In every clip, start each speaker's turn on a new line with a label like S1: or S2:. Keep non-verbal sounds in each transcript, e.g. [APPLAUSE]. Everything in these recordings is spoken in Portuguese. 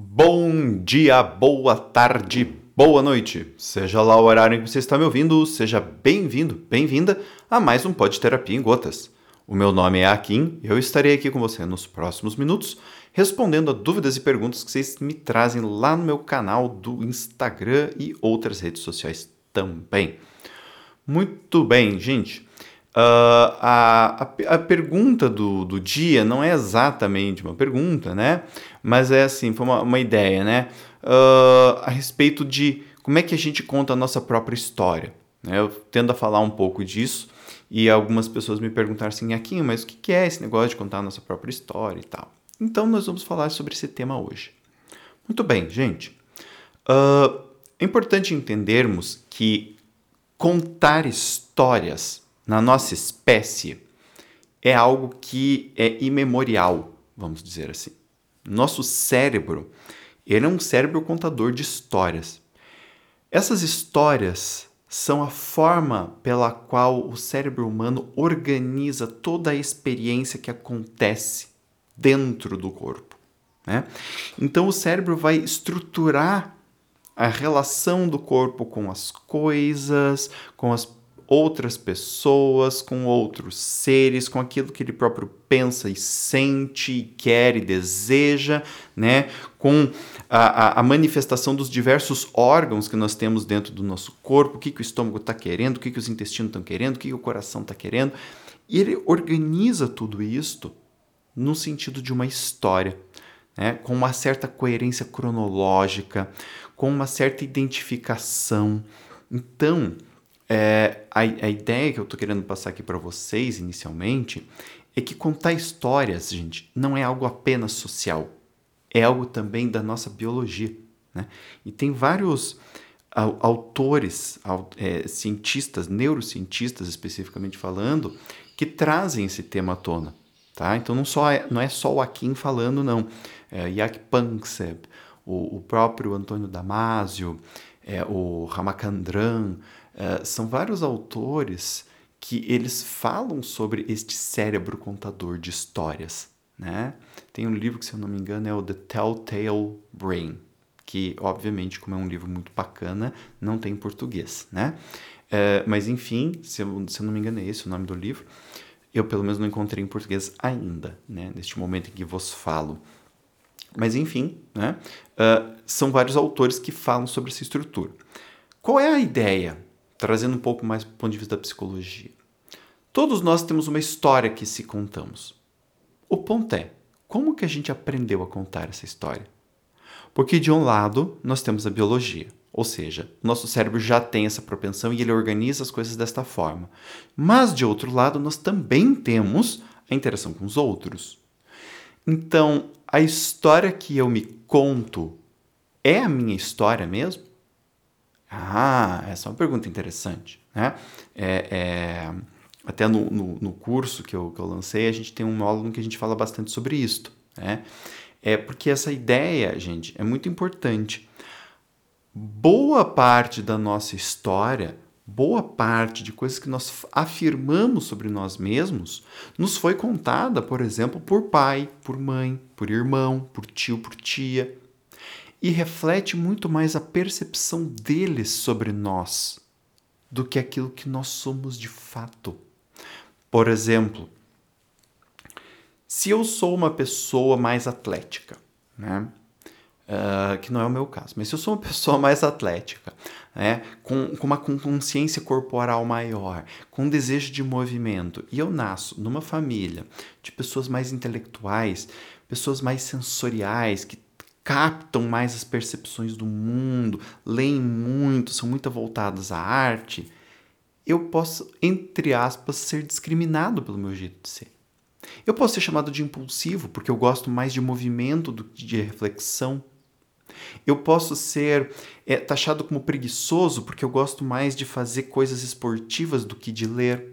S1: Bom dia, boa tarde, boa noite. Seja lá o horário em que você está me ouvindo, seja bem-vindo, bem-vinda a mais um Pod Terapia em Gotas. O meu nome é Akin e eu estarei aqui com você nos próximos minutos respondendo a dúvidas e perguntas que vocês me trazem lá no meu canal do Instagram e outras redes sociais também. Muito bem, gente. Uh, a, a, a, pergunta do, do dia não é exatamente uma pergunta, né? Mas é assim, foi uma, uma ideia, né? Uh, a respeito de como é que a gente conta a nossa própria história. Né? Eu tendo a falar um pouco disso e algumas pessoas me perguntaram assim, Aquinho, mas o que é esse negócio de contar a nossa própria história e tal? Então nós vamos falar sobre esse tema hoje. Muito bem, gente. Uh, é importante entendermos que contar histórias na nossa espécie é algo que é imemorial, vamos dizer assim. Nosso cérebro, ele é um cérebro contador de histórias. Essas histórias são a forma pela qual o cérebro humano organiza toda a experiência que acontece dentro do corpo. Né? Então o cérebro vai estruturar a relação do corpo com as coisas, com as outras pessoas, com outros seres, com aquilo que ele próprio pensa e sente, e quer e deseja, né? com a, a, manifestação dos diversos órgãos que nós temos dentro do nosso corpo, o que, que o estômago está querendo, o que, que os intestinos estão querendo, o que, que o coração está querendo. E ele organiza tudo isto no sentido de uma história. Né, com uma certa coerência cronológica, com uma certa identificação. Então, é, a, a ideia que eu estou querendo passar aqui para vocês inicialmente é que contar histórias, gente, não é algo apenas social, é algo também da nossa biologia. Né? E tem vários autores, é, cientistas, neurocientistas especificamente falando, que trazem esse tema à tona. Tá? Então não, só é, não é só o Akin falando, não. É, Jack Panksepp, o, o próprio Antônio Damasio, é, o Ramakandran, é, são vários autores que eles falam sobre este cérebro contador de histórias. Né? Tem um livro que, se eu não me engano, é o The Telltale Brain, que, obviamente, como é um livro muito bacana, não tem em português. Né? É, mas, enfim, se eu, se eu não me engano, é esse o nome do livro. Eu, pelo menos, não encontrei em português ainda, né? neste momento em que vos falo. Mas, enfim, né? Uh, são vários autores que falam sobre essa estrutura. Qual é a ideia trazendo um pouco mais do ponto de vista da psicologia. Todos nós temos uma história que se contamos. O ponto é, como que a gente aprendeu a contar essa história? Porque de um lado, nós temos a biologia, ou seja, nosso cérebro já tem essa propensão e ele organiza as coisas desta forma. Mas de outro lado, nós também temos a interação com os outros. Então, a história que eu me conto é a minha história mesmo? Ah, essa é uma pergunta interessante. Né? É, é, até no, no, no, curso que eu, que eu lancei, a gente tem um módulo que a gente fala bastante sobre isso. Né? É porque essa ideia, gente, é muito importante. Boa parte da nossa história, boa parte de coisas que nós afirmamos sobre nós mesmos, nos foi contada, por exemplo, por pai, por mãe, por irmão, por tio, por tia e reflete muito mais a percepção deles sobre nós do que aquilo que nós somos de fato. Por exemplo, se eu sou uma pessoa mais atlética, né? Uh, que não é o meu caso, mas se eu sou uma [LAUGHS] pessoa mais atlética, né, com, com uma consciência corporal maior, com desejo de movimento, e eu nasço numa família de pessoas mais intelectuais, pessoas mais sensoriais, que captam mais as percepções do mundo, leem muito, são muito voltadas à arte, eu posso, entre aspas, ser discriminado pelo meu jeito de ser. Eu posso ser chamado de impulsivo porque eu gosto mais de movimento do que de reflexão. Eu posso ser é, taxado como preguiçoso porque eu gosto mais de fazer coisas esportivas do que de ler,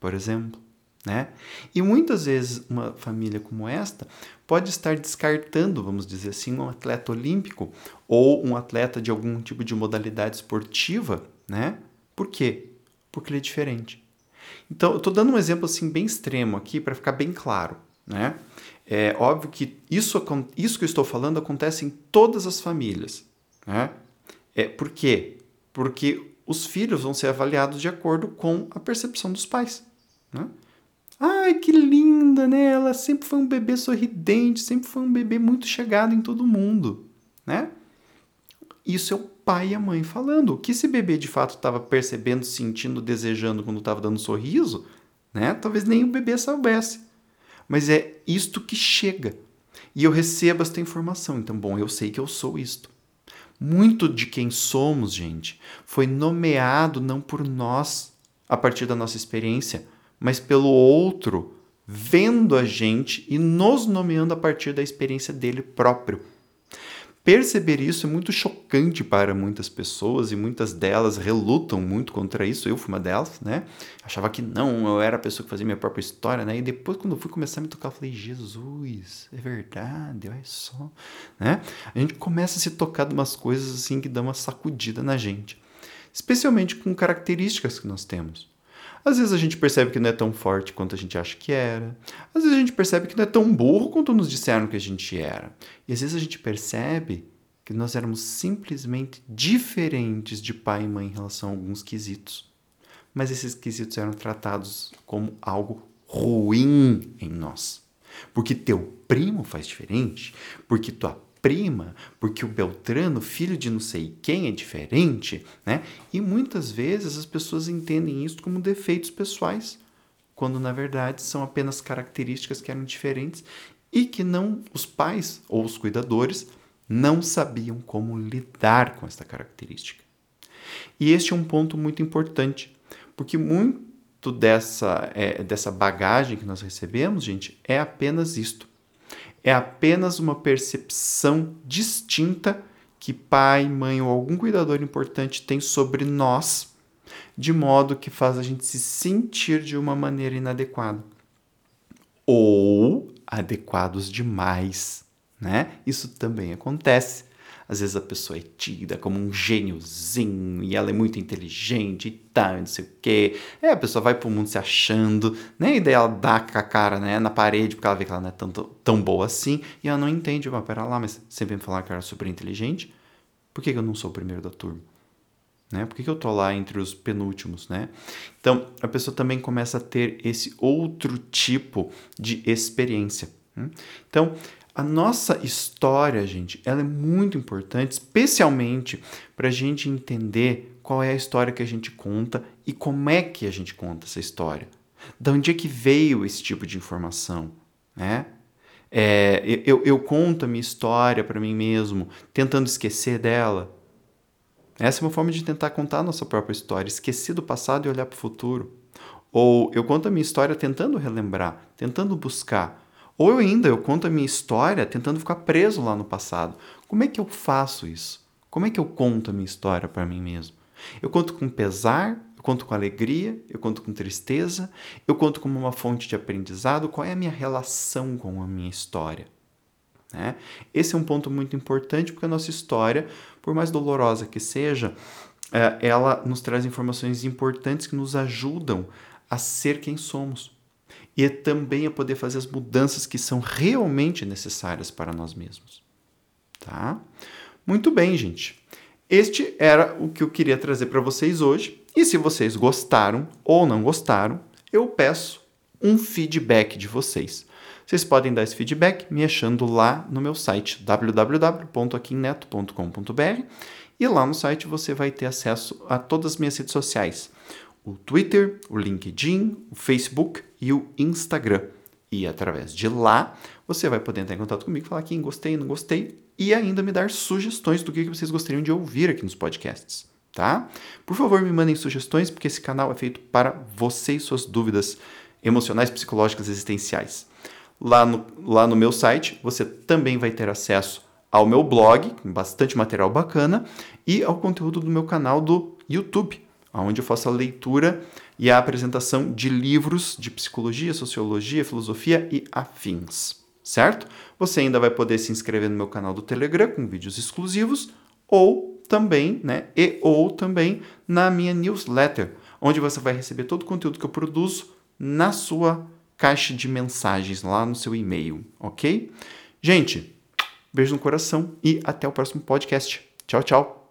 S1: por exemplo. Né? E muitas vezes uma família como esta pode estar descartando, vamos dizer assim, um atleta olímpico ou um atleta de algum tipo de modalidade esportiva, né? Por quê? Porque ele é diferente. Então, eu estou dando um exemplo assim bem extremo aqui para ficar bem claro, né? É óbvio que isso, isso que eu estou falando acontece em todas as famílias, né? É, por quê? Porque os filhos vão ser avaliados de acordo com a percepção dos pais, né? Ai, que linda, né? Ela sempre foi um bebê sorridente, sempre foi um bebê muito chegado em todo mundo, né? Isso é o pai e a mãe falando. O que esse bebê de fato estava percebendo, sentindo, desejando quando estava dando um sorriso, né? Talvez nem o bebê soubesse. Mas é isto que chega. E eu recebo esta informação. Então, bom, eu sei que eu sou isto. Muito de quem somos, gente, foi nomeado não por nós, a partir da nossa experiência, mas pelo outro, vendo a gente e nos nomeando a partir da experiência dele próprio. Perceber isso é muito chocante para muitas pessoas e muitas delas relutam muito contra isso. Eu fui uma delas, né? Achava que não, eu era a pessoa que fazia minha própria história, né? E depois, quando eu fui começar a me tocar, eu falei: Jesus, é verdade, olha só, né? A gente começa a se tocar de umas coisas assim que dão uma sacudida na gente, especialmente com características que nós temos. Às vezes a gente percebe que não é tão forte quanto a gente acha que era. Às vezes a gente percebe que não é tão burro quanto nos disseram que a gente era. E às vezes a gente percebe que nós éramos simplesmente diferentes de pai e mãe em relação a alguns quesitos. Mas esses quesitos eram tratados como algo ruim em nós. Porque teu primo faz diferente, porque tua prima, porque o Beltrano, filho de não sei quem, é diferente, né? E muitas vezes as pessoas entendem isso como defeitos pessoais, quando na verdade são apenas características que eram diferentes e que não os pais ou os cuidadores não sabiam como lidar com essa característica. E este é um ponto muito importante, porque muito dessa, é, dessa bagagem que nós recebemos, gente, é apenas isto é apenas uma percepção distinta que pai, mãe ou algum cuidador importante tem sobre nós, de modo que faz a gente se sentir de uma maneira inadequada ou adequados demais, né? Isso também acontece. Às vezes a pessoa é tida como um gêniozinho e ela é muito inteligente e tal, não sei o quê. É, a pessoa vai pro mundo se achando, né? E daí ela dá com a cara né, na parede porque ela vê que ela não é tão, tão boa assim e ela não entende. Mas pera lá, mas sempre me falar que eu era super inteligente. Por que, que eu não sou o primeiro da turma? Né? Por que, que eu tô lá entre os penúltimos, né? Então, a pessoa também começa a ter esse outro tipo de experiência. Né? Então, a nossa história, gente, ela é muito importante, especialmente para a gente entender qual é a história que a gente conta e como é que a gente conta essa história. De onde é que veio esse tipo de informação, né? É, eu, eu conto a minha história para mim mesmo, tentando esquecer dela. Essa é uma forma de tentar contar a nossa própria história, esquecer do passado e olhar para o futuro. Ou eu conto a minha história tentando relembrar, tentando buscar ou eu ainda eu conto a minha história tentando ficar preso lá no passado. Como é que eu faço isso? Como é que eu conto a minha história para mim mesmo? Eu conto com pesar, eu conto com alegria, eu conto com tristeza, eu conto como uma fonte de aprendizado. Qual é a minha relação com a minha história? Né? Esse é um ponto muito importante porque a nossa história, por mais dolorosa que seja, é, ela nos traz informações importantes que nos ajudam a ser quem somos e também a poder fazer as mudanças que são realmente necessárias para nós mesmos. Tá? Muito bem, gente. Este era o que eu queria trazer para vocês hoje. E se vocês gostaram ou não gostaram, eu peço um feedback de vocês. Vocês podem dar esse feedback me achando lá no meu site www.aquinneto.com.br e lá no site você vai ter acesso a todas as minhas redes sociais o Twitter, o LinkedIn, o Facebook e o Instagram. E através de lá, você vai poder entrar em contato comigo, falar quem gostei, não gostei e ainda me dar sugestões do que vocês gostariam de ouvir aqui nos podcasts, tá? Por favor, me mandem sugestões, porque esse canal é feito para você e suas dúvidas emocionais, psicológicas, existenciais. Lá no, lá no meu site, você também vai ter acesso ao meu blog, com bastante material bacana, e ao conteúdo do meu canal do YouTube, onde eu faço a leitura e a apresentação de livros de psicologia, sociologia, filosofia e afins, certo? Você ainda vai poder se inscrever no meu canal do Telegram com vídeos exclusivos ou também, né, e ou também na minha newsletter, onde você vai receber todo o conteúdo que eu produzo na sua caixa de mensagens lá no seu e-mail, ok? Gente, beijo no coração e até o próximo podcast. Tchau, tchau.